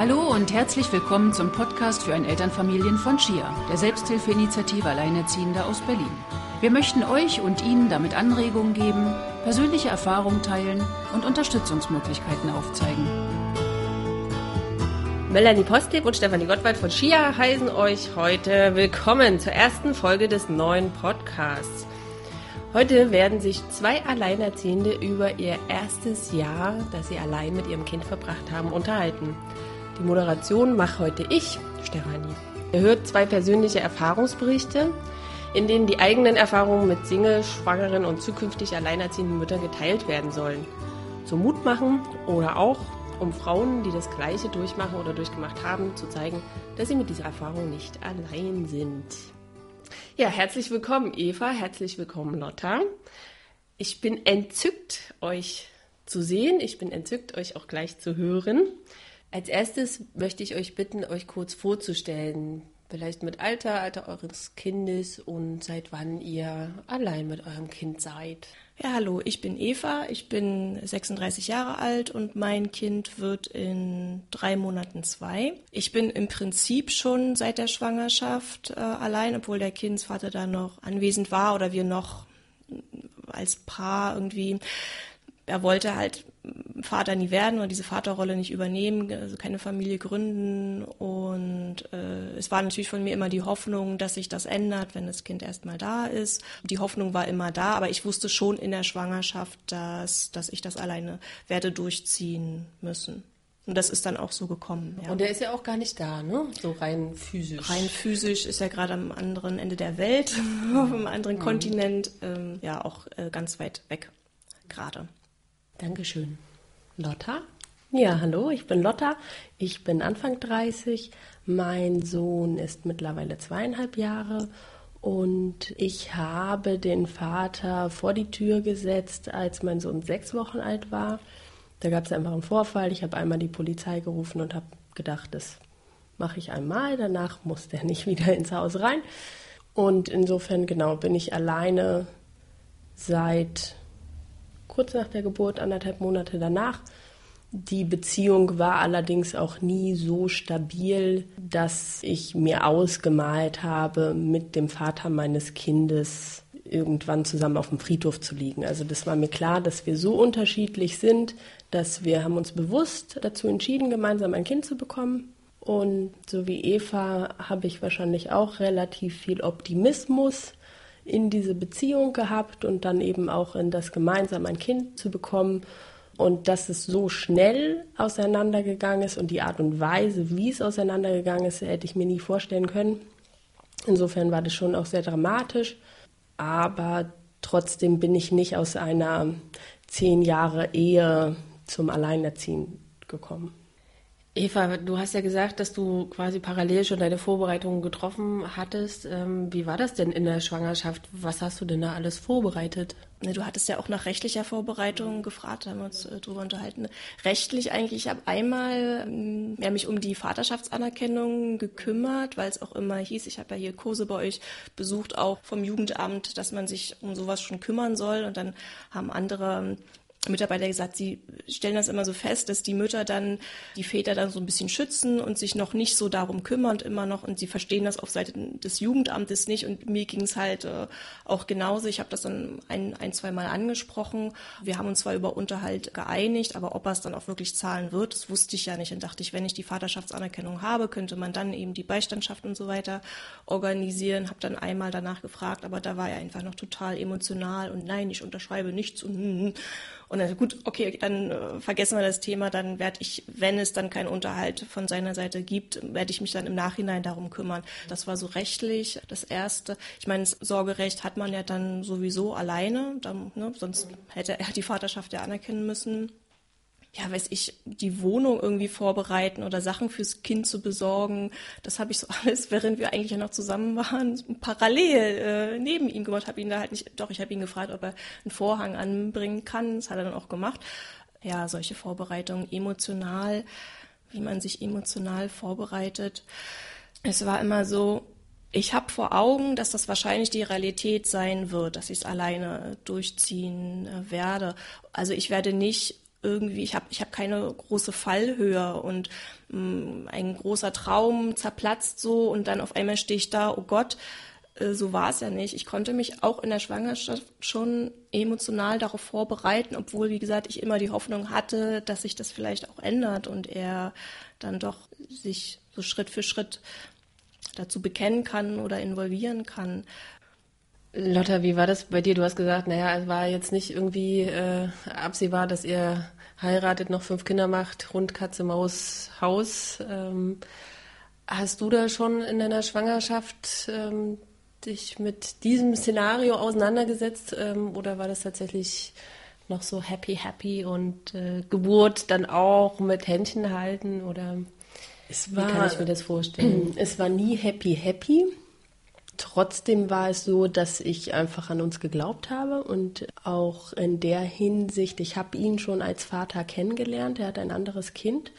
Hallo und herzlich willkommen zum Podcast für ein Elternfamilien von Chia, der Selbsthilfeinitiative Alleinerziehender aus Berlin. Wir möchten euch und Ihnen damit Anregungen geben, persönliche Erfahrungen teilen und Unterstützungsmöglichkeiten aufzeigen. Melanie Posteb und Stefanie Gottwald von Chia heißen euch heute willkommen zur ersten Folge des neuen Podcasts. Heute werden sich zwei Alleinerziehende über ihr erstes Jahr, das sie allein mit ihrem Kind verbracht haben, unterhalten. Die Moderation mache heute ich, Stefanie. Ihr hört zwei persönliche Erfahrungsberichte, in denen die eigenen Erfahrungen mit Single, Schwangeren und zukünftig alleinerziehenden Müttern geteilt werden sollen. Zum Mut machen oder auch um Frauen, die das Gleiche durchmachen oder durchgemacht haben, zu zeigen, dass sie mit dieser Erfahrung nicht allein sind. Ja, herzlich willkommen, Eva. Herzlich willkommen, Lotta. Ich bin entzückt, euch zu sehen. Ich bin entzückt, euch auch gleich zu hören. Als erstes möchte ich euch bitten, euch kurz vorzustellen. Vielleicht mit Alter, Alter eures Kindes und seit wann ihr allein mit eurem Kind seid. Ja, hallo, ich bin Eva, ich bin 36 Jahre alt und mein Kind wird in drei Monaten zwei. Ich bin im Prinzip schon seit der Schwangerschaft äh, allein, obwohl der Kindsvater da noch anwesend war oder wir noch als Paar irgendwie er wollte halt Vater nie werden oder diese Vaterrolle nicht übernehmen, also keine Familie gründen. Und äh, es war natürlich von mir immer die Hoffnung, dass sich das ändert, wenn das Kind erstmal da ist. Die Hoffnung war immer da, aber ich wusste schon in der Schwangerschaft, dass, dass ich das alleine werde durchziehen müssen. Und das ist dann auch so gekommen. Ja. Und er ist ja auch gar nicht da, ne? So rein physisch. Rein physisch ist er gerade am anderen Ende der Welt, auf einem anderen mhm. Kontinent, ähm, ja auch äh, ganz weit weg gerade. Dankeschön. Lotta? Ja, hallo, ich bin Lotta. Ich bin Anfang 30. Mein Sohn ist mittlerweile zweieinhalb Jahre und ich habe den Vater vor die Tür gesetzt, als mein Sohn sechs Wochen alt war. Da gab es einfach einen Vorfall. Ich habe einmal die Polizei gerufen und habe gedacht, das mache ich einmal. Danach muss der nicht wieder ins Haus rein. Und insofern, genau, bin ich alleine seit kurz nach der Geburt, anderthalb Monate danach. Die Beziehung war allerdings auch nie so stabil, dass ich mir ausgemalt habe, mit dem Vater meines Kindes irgendwann zusammen auf dem Friedhof zu liegen. Also das war mir klar, dass wir so unterschiedlich sind, dass wir haben uns bewusst dazu entschieden, gemeinsam ein Kind zu bekommen. Und so wie Eva habe ich wahrscheinlich auch relativ viel Optimismus in diese Beziehung gehabt und dann eben auch in das gemeinsam ein Kind zu bekommen. Und dass es so schnell auseinandergegangen ist und die Art und Weise, wie es auseinandergegangen ist, hätte ich mir nie vorstellen können. Insofern war das schon auch sehr dramatisch. Aber trotzdem bin ich nicht aus einer zehn Jahre Ehe zum Alleinerziehen gekommen. Eva, du hast ja gesagt, dass du quasi parallel schon deine Vorbereitungen getroffen hattest. Ähm, wie war das denn in der Schwangerschaft? Was hast du denn da alles vorbereitet? Ne, du hattest ja auch nach rechtlicher Vorbereitung gefragt, haben wir uns äh, drüber unterhalten. Rechtlich eigentlich, ich habe einmal ähm, ja, mich um die Vaterschaftsanerkennung gekümmert, weil es auch immer hieß, ich habe ja hier Kurse bei euch besucht, auch vom Jugendamt, dass man sich um sowas schon kümmern soll. Und dann haben andere Mitarbeiter gesagt, sie stellen das immer so fest, dass die Mütter dann die Väter dann so ein bisschen schützen und sich noch nicht so darum kümmern und immer noch und sie verstehen das auf Seite des Jugendamtes nicht und mir ging es halt äh, auch genauso. Ich habe das dann ein, ein, zwei Mal angesprochen. Wir haben uns zwar über Unterhalt geeinigt, aber ob er es dann auch wirklich zahlen wird, das wusste ich ja nicht. Und dachte ich, wenn ich die Vaterschaftsanerkennung habe, könnte man dann eben die Beistandschaft und so weiter organisieren. Habe dann einmal danach gefragt, aber da war er einfach noch total emotional und nein, ich unterschreibe nichts und hm, hm. Und dann, gut, okay, dann äh, vergessen wir das Thema, dann werde ich, wenn es dann keinen Unterhalt von seiner Seite gibt, werde ich mich dann im Nachhinein darum kümmern. Das war so rechtlich das Erste. Ich meine, das Sorgerecht hat man ja dann sowieso alleine, dann, ne, sonst hätte er die Vaterschaft ja anerkennen müssen ja, weiß ich, die Wohnung irgendwie vorbereiten oder Sachen fürs Kind zu besorgen. Das habe ich so alles, während wir eigentlich ja noch zusammen waren, parallel äh, neben ihm gemacht. Habe ihn da halt nicht, doch, ich habe ihn gefragt, ob er einen Vorhang anbringen kann. Das hat er dann auch gemacht. Ja, solche Vorbereitungen emotional, wie man sich emotional vorbereitet. Es war immer so, ich habe vor Augen, dass das wahrscheinlich die Realität sein wird, dass ich es alleine durchziehen äh, werde. Also ich werde nicht irgendwie, ich habe ich hab keine große Fallhöhe und mh, mm, ein großer Traum zerplatzt so und dann auf einmal stehe ich da, oh Gott, äh, so war es ja nicht. Ich konnte mich auch in der Schwangerschaft schon emotional darauf vorbereiten, obwohl, wie gesagt, ich immer die Hoffnung hatte, dass sich das vielleicht auch ändert und er dann doch sich so Schritt für Schritt dazu bekennen kann oder involvieren kann. Lotta, wie war das bei dir? Du hast gesagt, naja, es war jetzt nicht irgendwie äh, absehbar, dass ihr heiratet, noch fünf Kinder macht, Hund, Katze, Maus, Haus. Ähm, hast du da schon in deiner Schwangerschaft ähm, dich mit diesem Szenario auseinandergesetzt ähm, oder war das tatsächlich noch so happy, happy und äh, Geburt dann auch mit Händchen halten oder es war, wie kann ich mir das vorstellen? Es war nie happy, happy. Trotzdem war es so, dass ich einfach an uns geglaubt habe und auch in der Hinsicht, ich habe ihn schon als Vater kennengelernt. Er hat ein anderes Kind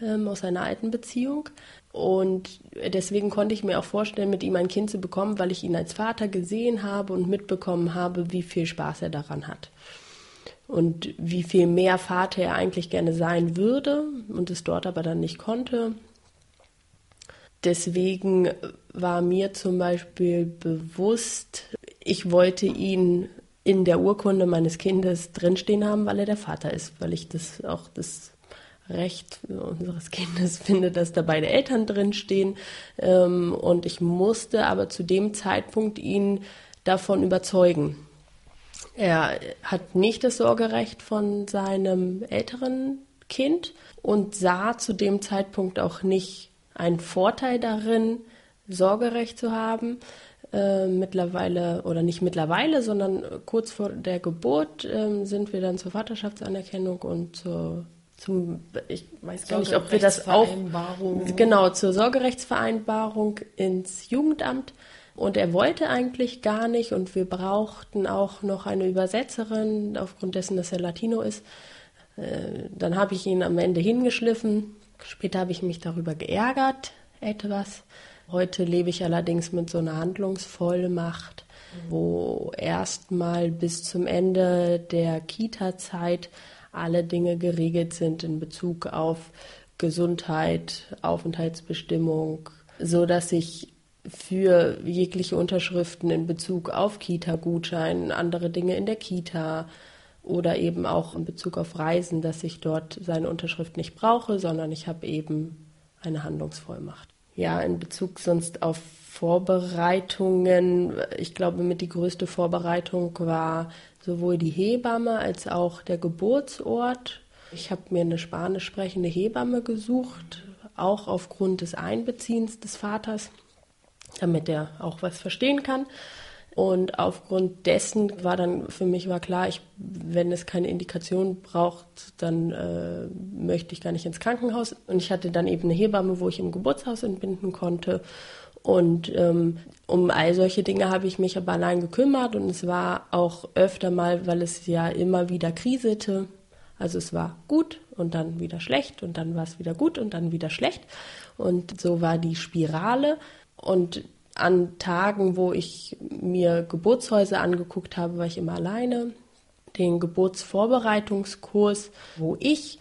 ähm, aus einer alten Beziehung. Und deswegen konnte ich mir auch vorstellen, mit ihm ein Kind zu bekommen, weil ich ihn als Vater gesehen habe und mitbekommen habe, wie viel Spaß er daran hat. Und wie viel mehr Vater er eigentlich gerne sein würde und es dort aber dann nicht konnte. Deswegen war mir zum Beispiel bewusst, ich wollte ihn in der Urkunde meines Kindes drinstehen haben, weil er der Vater ist, weil ich das auch das Recht unseres Kindes finde, dass da beide Eltern drinstehen. Ähm, und ich musste aber zu dem Zeitpunkt ihn davon überzeugen. Er hat nicht das Sorgerecht von seinem älteren Kind und sah zu dem Zeitpunkt auch nicht einen Vorteil darin, Sorgerecht zu haben. Äh, mittlerweile, oder nicht mittlerweile, sondern kurz vor der Geburt äh, sind wir dann zur Vaterschaftsanerkennung und zur zum, ich weiß gar nicht, ob wir das auch, genau, zur Sorgerechtsvereinbarung ins Jugendamt. Und er wollte eigentlich gar nicht und wir brauchten auch noch eine Übersetzerin, aufgrund dessen, dass er Latino ist. Äh, dann habe ich ihn am Ende hingeschliffen Später habe ich mich darüber geärgert, etwas. Heute lebe ich allerdings mit so einer Handlungsvollmacht, wo erstmal bis zum Ende der Kita-Zeit alle Dinge geregelt sind in Bezug auf Gesundheit, Aufenthaltsbestimmung, so dass ich für jegliche Unterschriften in Bezug auf Kita-Gutschein, andere Dinge in der Kita, oder eben auch in Bezug auf Reisen, dass ich dort seine Unterschrift nicht brauche, sondern ich habe eben eine Handlungsvollmacht. Ja, in Bezug sonst auf Vorbereitungen, ich glaube, mit die größte Vorbereitung war sowohl die Hebamme als auch der Geburtsort. Ich habe mir eine spanisch sprechende Hebamme gesucht, auch aufgrund des Einbeziehens des Vaters, damit er auch was verstehen kann. Und aufgrund dessen war dann für mich war klar, ich, wenn es keine Indikation braucht, dann äh, möchte ich gar nicht ins Krankenhaus. Und ich hatte dann eben eine Hebamme, wo ich im Geburtshaus entbinden konnte. Und ähm, um all solche Dinge habe ich mich aber allein gekümmert und es war auch öfter mal, weil es ja immer wieder kriselte. Also es war gut und dann wieder schlecht und dann war es wieder gut und dann wieder schlecht. Und so war die Spirale. Und an Tagen, wo ich mir Geburtshäuser angeguckt habe, war ich immer alleine. Den Geburtsvorbereitungskurs, wo ich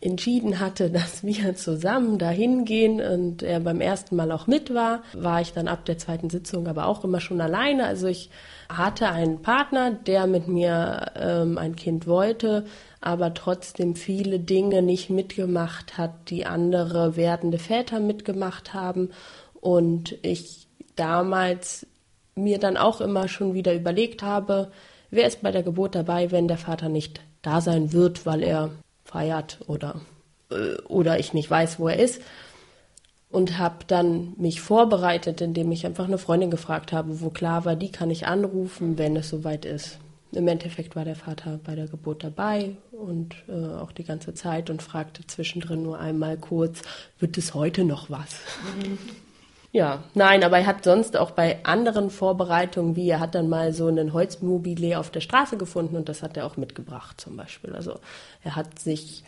entschieden hatte, dass wir zusammen dahin gehen und er beim ersten Mal auch mit war, war ich dann ab der zweiten Sitzung aber auch immer schon alleine. Also ich hatte einen Partner, der mit mir ähm, ein Kind wollte, aber trotzdem viele Dinge nicht mitgemacht hat, die andere werdende Väter mitgemacht haben. Und ich damals mir dann auch immer schon wieder überlegt habe, wer ist bei der Geburt dabei, wenn der Vater nicht da sein wird, weil er feiert oder, äh, oder ich nicht weiß, wo er ist. Und habe dann mich vorbereitet, indem ich einfach eine Freundin gefragt habe, wo klar war, die kann ich anrufen, wenn es soweit ist. Im Endeffekt war der Vater bei der Geburt dabei und äh, auch die ganze Zeit und fragte zwischendrin nur einmal kurz, wird es heute noch was? Mhm. Ja, nein, aber er hat sonst auch bei anderen Vorbereitungen, wie er hat dann mal so einen Holzmobile auf der Straße gefunden und das hat er auch mitgebracht zum Beispiel. Also er hat sich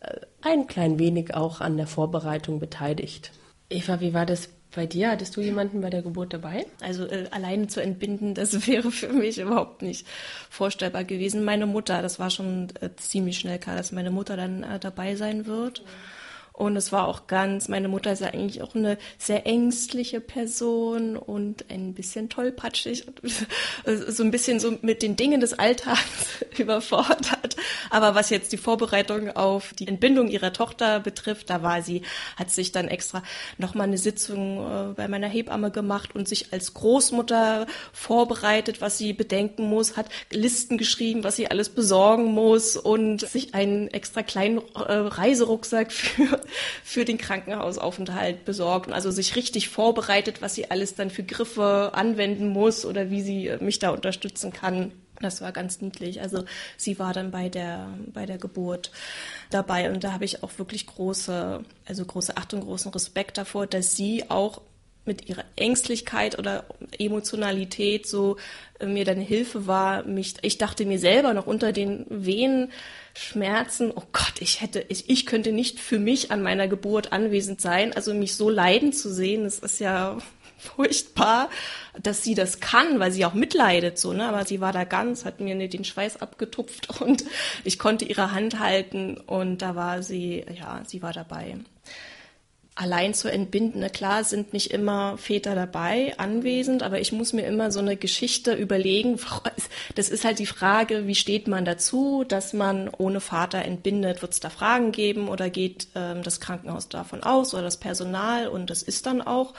äh, ein klein wenig auch an der Vorbereitung beteiligt. Eva, wie war das Bei dir hattest du jemanden bei der Geburt dabei? Also äh, alleine zu entbinden, das wäre für mich überhaupt nicht vorstellbar gewesen. Meine Mutter, das war schon äh, ziemlich schnell klar, dass meine Mutter dann äh, dabei sein wird. Mhm. Und es war auch ganz, meine Mutter ist ja eigentlich auch eine sehr ängstliche Person und ein bisschen tollpatschig, so ein bisschen so mit den Dingen des Alltags überfordert. Aber was jetzt die Vorbereitung auf die Entbindung ihrer Tochter betrifft, da war sie, hat sich dann extra nochmal eine Sitzung äh, bei meiner Hebamme gemacht und sich als Großmutter vorbereitet, was sie bedenken muss, hat Listen geschrieben, was sie alles besorgen muss und sich einen extra kleinen äh, Reiserucksack für für den Krankenhausaufenthalt besorgt und also sich richtig vorbereitet, was sie alles dann für Griffe anwenden muss oder wie sie mich da unterstützen kann. Das war ganz niedlich. Also sie war dann bei der, bei der Geburt dabei und da habe ich auch wirklich große, also große Achtung, großen Respekt davor, dass sie auch mit ihrer Ängstlichkeit oder Emotionalität so äh, mir dann Hilfe war, mich, ich dachte mir selber noch unter den Wehen Schmerzen, oh Gott, ich hätte, ich, ich könnte nicht für mich an meiner Geburt anwesend sein, also mich so leiden zu sehen, das ist ja furchtbar, dass sie das kann, weil sie auch mitleidet so, ne? Aber sie war da ganz, hat mir den Schweiß abgetupft und ich konnte ihre Hand halten und da war sie, ja, sie war dabei allein zu entbinden. Na klar sind nicht immer Väter dabei, anwesend, aber ich muss mir immer so eine Geschichte überlegen. Das ist halt die Frage, wie steht man dazu, dass man ohne Vater entbindet? Wird es da Fragen geben oder geht ähm, das Krankenhaus davon aus oder das Personal? Und das ist dann auch.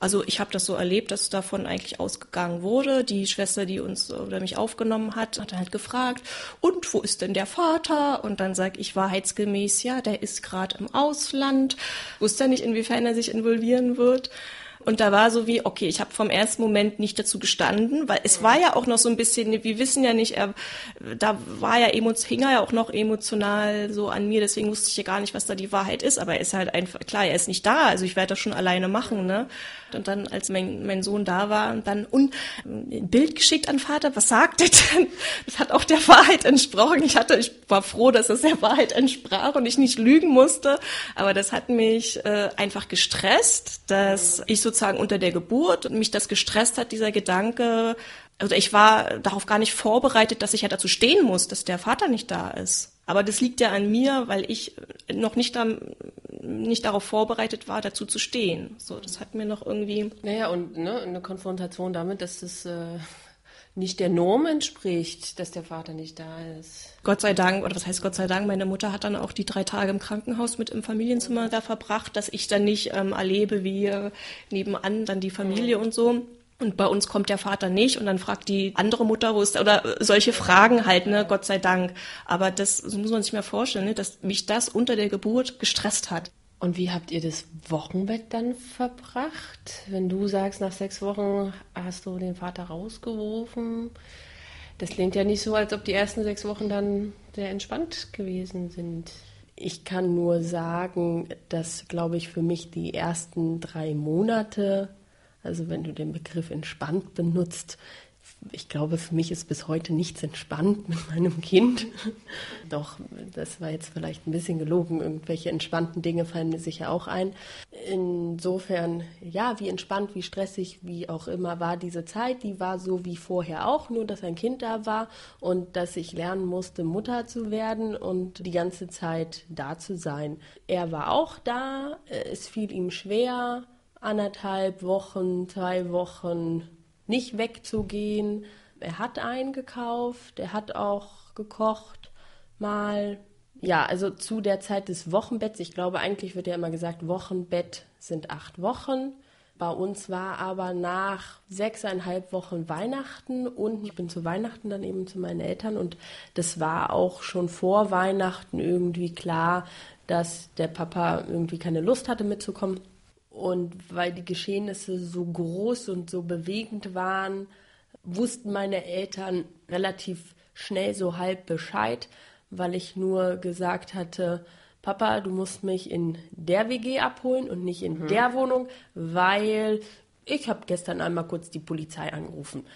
Also ich habe das so erlebt, dass davon eigentlich ausgegangen wurde. Die Schwester, die uns oder mich aufgenommen hat, hat halt gefragt, und wo ist denn der Vater? Und dann sage ich wahrheitsgemäß, ja, der ist gerade im Ausland. Wusste nicht, inwiefern er sich involvieren wird. Und da war so wie, okay, ich habe vom ersten Moment nicht dazu gestanden, weil es war ja auch noch so ein bisschen, wir wissen ja nicht, er, da war ja hing er ja auch noch emotional so an mir, deswegen wusste ich ja gar nicht, was da die Wahrheit ist, aber er ist halt einfach, klar, er ist nicht da, also ich werde das schon alleine machen, ne? Und dann, als mein, mein Sohn da war, und dann und, ein Bild geschickt an Vater, was sagt er denn? Das hat auch der Wahrheit entsprochen. Ich hatte, ich war froh, dass es der Wahrheit entsprach und ich nicht lügen musste, aber das hat mich äh, einfach gestresst, dass ich sozusagen unter der Geburt und mich das gestresst hat, dieser Gedanke, also ich war darauf gar nicht vorbereitet, dass ich ja dazu stehen muss, dass der Vater nicht da ist. Aber das liegt ja an mir, weil ich noch nicht, da, nicht darauf vorbereitet war, dazu zu stehen. So, das hat mir noch irgendwie. Naja, und ne, eine Konfrontation damit, dass das äh, nicht der Norm entspricht, dass der Vater nicht da ist. Gott sei Dank, oder was heißt Gott sei Dank, meine Mutter hat dann auch die drei Tage im Krankenhaus mit im Familienzimmer da verbracht, dass ich dann nicht ähm, erlebe, wie äh, nebenan dann die Familie mhm. und so. Und bei uns kommt der Vater nicht und dann fragt die andere Mutter, wo ist der, oder solche Fragen halt, ne, Gott sei Dank. Aber das so muss man sich mal vorstellen, ne, dass mich das unter der Geburt gestresst hat. Und wie habt ihr das Wochenbett dann verbracht? Wenn du sagst, nach sechs Wochen hast du den Vater rausgeworfen. Das klingt ja nicht so, als ob die ersten sechs Wochen dann sehr entspannt gewesen sind. Ich kann nur sagen, dass, glaube ich, für mich die ersten drei Monate also wenn du den Begriff entspannt benutzt, ich glaube, für mich ist bis heute nichts entspannt mit meinem Kind. Doch, das war jetzt vielleicht ein bisschen gelogen. Irgendwelche entspannten Dinge fallen mir sicher auch ein. Insofern, ja, wie entspannt, wie stressig, wie auch immer war diese Zeit. Die war so wie vorher auch, nur dass ein Kind da war und dass ich lernen musste, Mutter zu werden und die ganze Zeit da zu sein. Er war auch da. Es fiel ihm schwer anderthalb Wochen, zwei Wochen nicht wegzugehen. Er hat eingekauft, er hat auch gekocht, mal. Ja, also zu der Zeit des Wochenbetts, ich glaube eigentlich wird ja immer gesagt, Wochenbett sind acht Wochen. Bei uns war aber nach sechseinhalb Wochen Weihnachten und ich bin zu Weihnachten dann eben zu meinen Eltern und das war auch schon vor Weihnachten irgendwie klar, dass der Papa irgendwie keine Lust hatte mitzukommen. Und weil die Geschehnisse so groß und so bewegend waren, wussten meine Eltern relativ schnell so halb Bescheid, weil ich nur gesagt hatte, Papa, du musst mich in der WG abholen und nicht in mhm. der Wohnung, weil ich habe gestern einmal kurz die Polizei angerufen.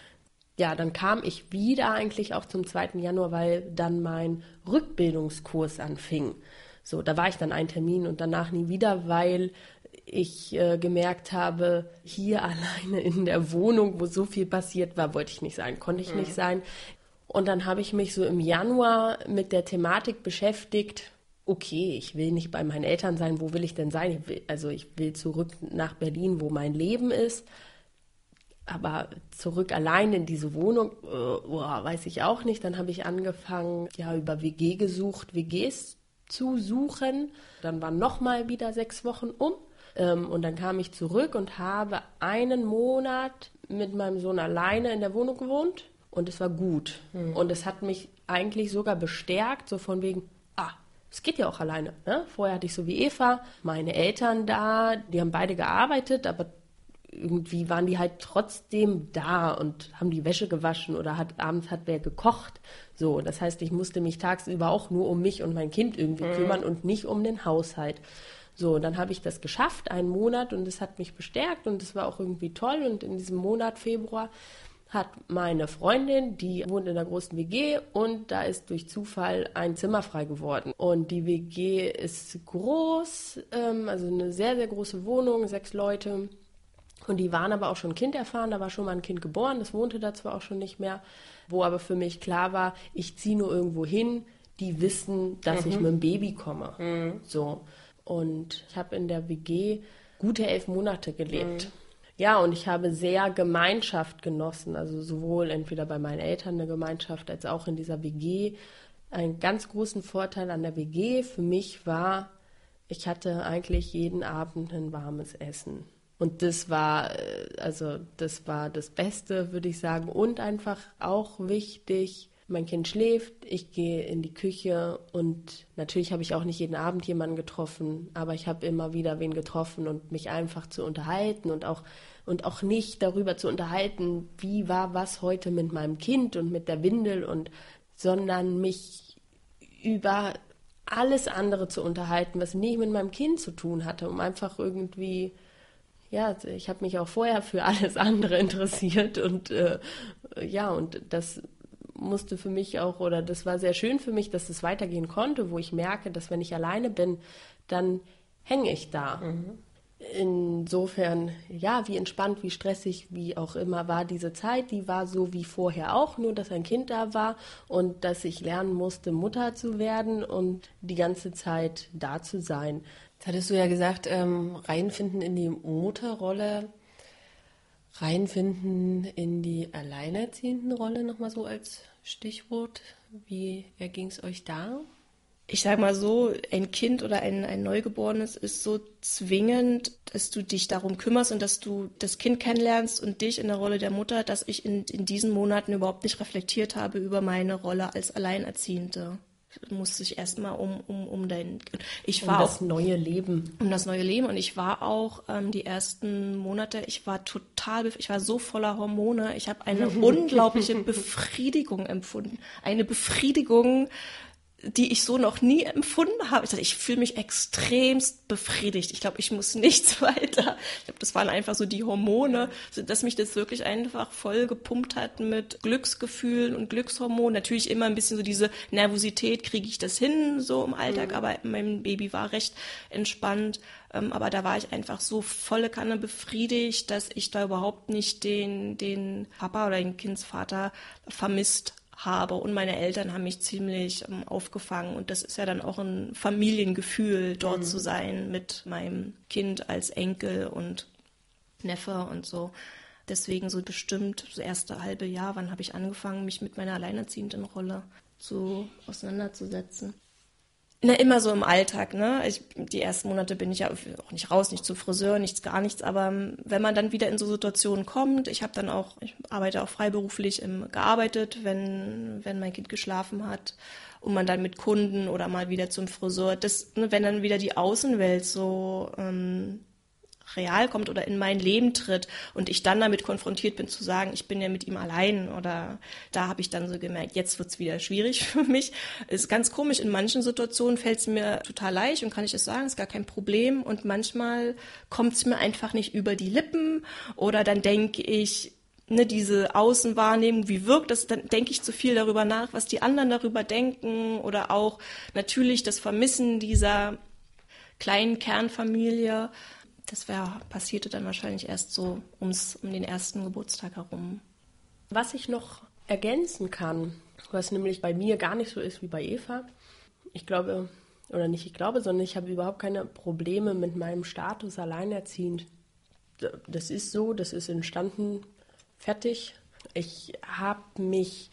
Ja, dann kam ich wieder eigentlich auch zum 2. Januar, weil dann mein Rückbildungskurs anfing. So, da war ich dann einen Termin und danach nie wieder, weil ich äh, gemerkt habe, hier alleine in der Wohnung, wo so viel passiert war, wollte ich nicht sein, konnte ich mhm. nicht sein. Und dann habe ich mich so im Januar mit der Thematik beschäftigt. Okay, ich will nicht bei meinen Eltern sein. Wo will ich denn sein? Ich will, also ich will zurück nach Berlin, wo mein Leben ist. Aber zurück allein in diese Wohnung, äh, oh, weiß ich auch nicht. Dann habe ich angefangen, ja, über WG gesucht, WGs zu suchen. Dann waren nochmal wieder sechs Wochen um. Ähm, und dann kam ich zurück und habe einen Monat mit meinem Sohn alleine in der Wohnung gewohnt. Und es war gut. Mhm. Und es hat mich eigentlich sogar bestärkt, so von wegen, ah, es geht ja auch alleine. Ne? Vorher hatte ich so wie Eva meine Eltern da, die haben beide gearbeitet, aber irgendwie waren die halt trotzdem da und haben die Wäsche gewaschen oder hat abends hat wer gekocht. So, das heißt, ich musste mich tagsüber auch nur um mich und mein Kind irgendwie mhm. kümmern und nicht um den Haushalt. So, dann habe ich das geschafft, einen Monat und es hat mich bestärkt und es war auch irgendwie toll und in diesem Monat Februar hat meine Freundin, die wohnt in einer großen WG und da ist durch Zufall ein Zimmer frei geworden. Und die WG ist groß, ähm, also eine sehr, sehr große Wohnung, sechs Leute. Und die waren aber auch schon Kind erfahren, da war schon mal ein Kind geboren, das wohnte da zwar auch schon nicht mehr, wo aber für mich klar war, ich ziehe nur irgendwo hin, die wissen, dass mhm. ich mit dem Baby komme. Mhm. So. Und ich habe in der WG gute elf Monate gelebt. Mhm. Ja, und ich habe sehr Gemeinschaft genossen, also sowohl entweder bei meinen Eltern eine Gemeinschaft als auch in dieser WG. Einen ganz großen Vorteil an der WG für mich war, ich hatte eigentlich jeden Abend ein warmes Essen. Und das war, äh, also das war das Beste, würde ich sagen. Und einfach auch wichtig, mein Kind schläft, ich gehe in die Küche und natürlich habe ich auch nicht jeden Abend jemanden getroffen, aber ich habe immer wieder wen getroffen und mich einfach zu unterhalten und auch und auch nicht darüber zu unterhalten, wie war was heute mit meinem Kind und mit der Windel und sondern mich über alles andere zu unterhalten, was nicht mit meinem Kind zu tun hatte, um einfach irgendwie ja, ich habe mich auch vorher für alles andere interessiert und äh, ja, und das musste für mich auch, oder das war sehr schön für mich, dass es weitergehen konnte, wo ich merke, dass wenn ich alleine bin, dann hänge ich da. Mhm. Insofern, ja, wie entspannt, wie stressig, wie auch immer war diese Zeit, die war so wie vorher auch, nur dass ein Kind da war und dass ich lernen musste, Mutter zu werden und die ganze Zeit da zu sein. Jetzt hattest du ja gesagt, ähm, reinfinden in die Mutterrolle, reinfinden in die alleinerziehenden Rolle nochmal so als Stichwort. Wie erging es euch da? ich sag mal so, ein Kind oder ein, ein Neugeborenes ist so zwingend, dass du dich darum kümmerst und dass du das Kind kennenlernst und dich in der Rolle der Mutter, dass ich in, in diesen Monaten überhaupt nicht reflektiert habe über meine Rolle als Alleinerziehende. Musst dich erstmal um, um, um dein, ich war um das auch, neue Leben. Um das neue Leben. Und ich war auch ähm, die ersten Monate, ich war total, ich war so voller Hormone. Ich habe eine unglaubliche Befriedigung empfunden. Eine Befriedigung, die ich so noch nie empfunden habe. Ich dachte, ich fühle mich extremst befriedigt. Ich glaube, ich muss nichts weiter. Ich glaube, das waren einfach so die Hormone, dass mich das wirklich einfach voll gepumpt hat mit Glücksgefühlen und Glückshormonen. Natürlich immer ein bisschen so diese Nervosität, kriege ich das hin so im Alltag, mhm. aber mein Baby war recht entspannt. Ähm, aber da war ich einfach so volle Kanne befriedigt, dass ich da überhaupt nicht den, den Papa oder den Kindsvater vermisst habe und meine Eltern haben mich ziemlich ähm, aufgefangen und das ist ja dann auch ein Familiengefühl, dort mhm. zu sein mit meinem Kind als Enkel und Neffe und so. Deswegen so bestimmt das erste halbe Jahr, wann habe ich angefangen, mich mit meiner alleinerziehenden Rolle zu auseinanderzusetzen. Na, immer so im Alltag, ne? Ich, die ersten Monate bin ich ja auch nicht raus, nicht zum Friseur, nichts, gar nichts. Aber ähm, wenn man dann wieder in so Situationen kommt, ich habe dann auch, ich arbeite auch freiberuflich im, gearbeitet, wenn, wenn mein Kind geschlafen hat und man dann mit Kunden oder mal wieder zum Friseur, das, ne, wenn dann wieder die Außenwelt so ähm, real kommt oder in mein Leben tritt und ich dann damit konfrontiert bin zu sagen, ich bin ja mit ihm allein oder da habe ich dann so gemerkt, jetzt wird's wieder schwierig für mich. Ist ganz komisch, in manchen Situationen fällt es mir total leicht und kann ich es sagen, ist gar kein Problem. Und manchmal kommt es mir einfach nicht über die Lippen oder dann denke ich, ne, diese Außenwahrnehmung, wie wirkt das, dann denke ich zu viel darüber nach, was die anderen darüber denken oder auch natürlich das Vermissen dieser kleinen Kernfamilie Das wär, passierte dann wahrscheinlich erst so ums, um den ersten Geburtstag herum. Was ich noch ergänzen kann, was nämlich bei mir gar nicht so ist wie bei Eva. Ich glaube, oder nicht ich glaube, sondern ich habe überhaupt keine Probleme mit meinem Status alleinerziehend. Das ist so, das ist entstanden, fertig. Ich habe mich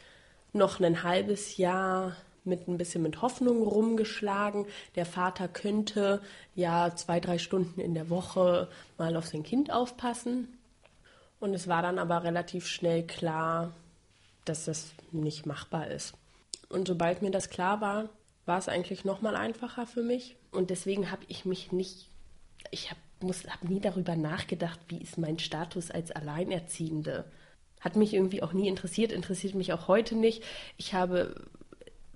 noch ein halbes Jahr mit ein bisschen mit Hoffnung rumgeschlagen. Der Vater könnte ja zwei, drei Stunden in der Woche mal auf sein Kind aufpassen. Und es war dann aber relativ schnell klar, dass das nicht machbar ist. Und sobald mir das klar war, war es eigentlich noch mal einfacher für mich. Und deswegen habe ich mich nicht, ich habe hab nie darüber nachgedacht, wie ist mein Status als Alleinerziehende. Hat mich irgendwie auch nie interessiert, interessiert mich auch heute nicht. Ich habe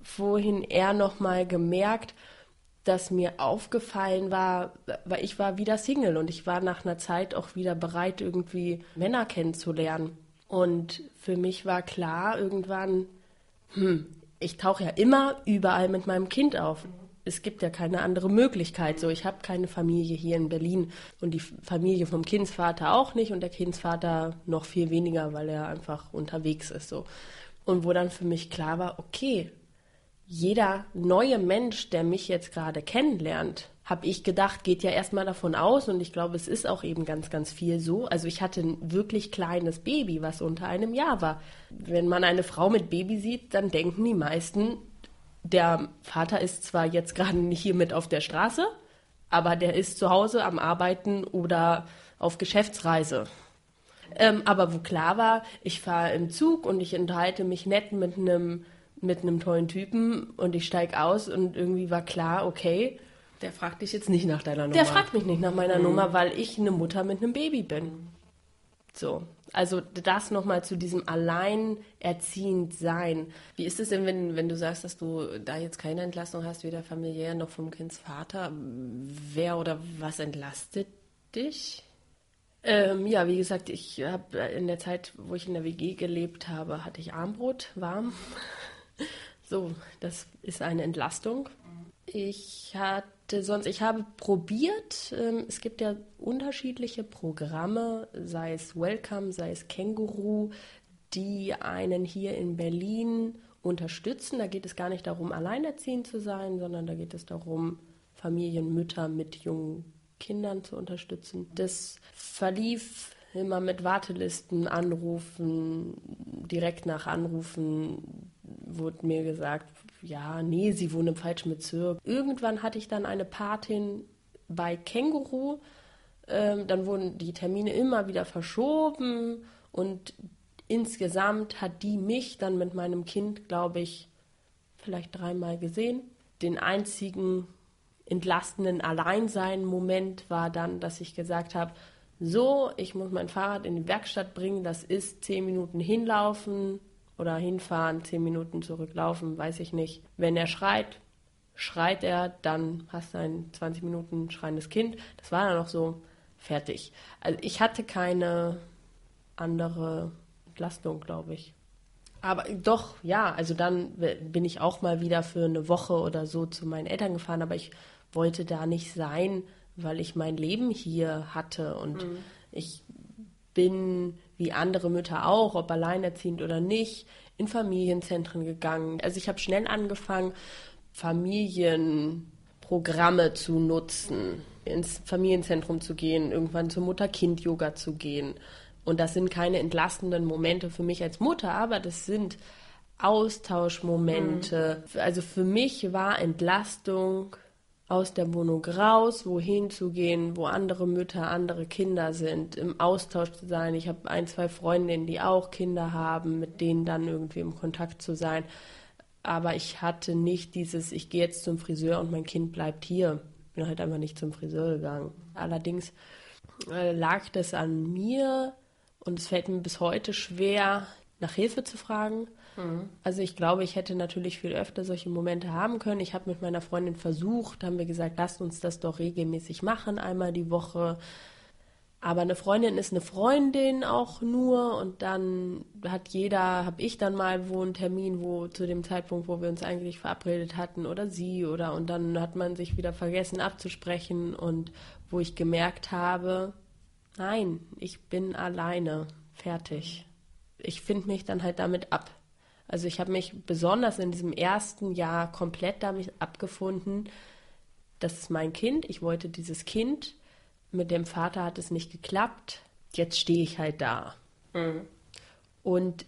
vorhin eher noch mal gemerkt, dass mir aufgefallen war, weil ich war wieder Single und ich war nach einer Zeit auch wieder bereit, irgendwie Männer kennenzulernen. Und für mich war klar irgendwann, hm, ich tauche ja immer überall mit meinem Kind auf. Es gibt ja keine andere Möglichkeit. So, ich habe keine Familie hier in Berlin und die Familie vom Kindsvater auch nicht und der Kindsvater noch viel weniger, weil er einfach unterwegs ist. So. Und wo dann für mich klar war, okay, jeder neue Mensch, der mich jetzt gerade kennenlernt, habe ich gedacht, geht ja erstmal davon aus und ich glaube, es ist auch eben ganz, ganz viel so. Also ich hatte ein wirklich kleines Baby, was unter einem Jahr war. Wenn man eine Frau mit Baby sieht, dann denken die meisten, der Vater ist zwar jetzt gerade nicht hier mit auf der Straße, aber der ist zu Hause am Arbeiten oder auf Geschäftsreise. Ähm, aber wo klar war, ich fahre im Zug und ich unterhalte mich nett mit einem mit einem tollen Typen und ich steige aus und irgendwie war klar, okay, der fragt dich jetzt nicht nach deiner Nummer. Der fragt mich nicht nach meiner mhm. Nummer, weil ich eine Mutter mit einem Baby bin. So, also das nochmal zu diesem alleinerziehend sein. Wie ist es denn, wenn, wenn du sagst, dass du da jetzt keine Entlastung hast, weder familiär noch vom Kindsvater? Wer oder was entlastet dich? Ähm, ja, wie gesagt, ich habe in der Zeit, wo ich in der WG gelebt habe, hatte ich Armbrot warm. so, das ist eine Entlastung. Ich hatte sonst, ich habe probiert, ähm, es gibt ja unterschiedliche Programme, sei es Welcome, sei es Känguru, die einen hier in Berlin unterstützen. Da geht es gar nicht darum, alleinerziehend zu sein, sondern da geht es darum, Familienmütter mit jungen Kindern zu unterstützen. Das verlief immer mit Wartelisten, Anrufen, direkt nach Anrufen wurde mir gesagt, ja, nee, sie wohnen im falschen Bezirk. Irgendwann hatte ich dann eine Patin bei Känguru. Ähm, dann wurden die Termine immer wieder verschoben und insgesamt hat die mich dann mit meinem Kind, glaube ich, vielleicht dreimal gesehen. Den einzigen entlastenden Alleinsein-Moment war dann, dass ich gesagt habe, so, ich muss mein Fahrrad in die Werkstatt bringen, das ist zehn Minuten hinlaufen, oder hinfahren, zehn Minuten zurücklaufen, weiß ich nicht. Wenn er schreit, schreit er, dann hast du ein 20 Minuten schreiendes Kind. Das war dann noch so fertig. Also ich hatte keine andere Entlastung, glaube ich. Aber doch, ja, also dann bin ich auch mal wieder für eine Woche oder so zu meinen Eltern gefahren, aber ich wollte da nicht sein, weil ich mein Leben hier hatte und mhm. ich bin wie andere Mütter auch, ob alleinerziehend oder nicht, in Familienzentren gegangen. Also ich habe schnell angefangen, Familienprogramme zu nutzen, ins Familienzentrum zu gehen, irgendwann zur Mutter-Kind-Yoga zu gehen. Und das sind keine entlastenden Momente für mich als Mutter, aber das sind Austauschmomente. Mhm. Also für mich war Entlastung aus der Wohnung raus, wohin zu gehen, wo andere Mütter, andere Kinder sind, im Austausch zu sein. Ich habe ein, zwei Freundinnen, die auch Kinder haben, mit denen dann irgendwie im Kontakt zu sein. Aber ich hatte nicht dieses, ich gehe jetzt zum Friseur und mein Kind bleibt hier. Bin halt einfach nicht zum Friseur gegangen. Allerdings äh, lag das an mir und es fällt mir bis heute schwer, nach Hilfe zu fragen Mhm. Also ich glaube, ich hätte natürlich viel öfter solche Momente haben können. Ich habe mit meiner Freundin versucht, haben wir gesagt, lasst uns das doch regelmäßig machen, einmal die Woche. Aber eine Freundin ist eine Freundin auch nur und dann hat jeder, habe ich dann mal wo einen Termin, wo zu dem Zeitpunkt, wo wir uns eigentlich verabredet hatten oder sie oder und dann hat man sich wieder vergessen abzusprechen und wo ich gemerkt habe, nein, ich bin alleine, fertig. Ich finde mich dann halt damit ab. Also ich habe mich besonders in diesem ersten Jahr komplett damit abgefunden, das ist mein Kind, ich wollte dieses Kind, mit dem Vater hat es nicht geklappt, jetzt stehe ich halt da. Mhm. Und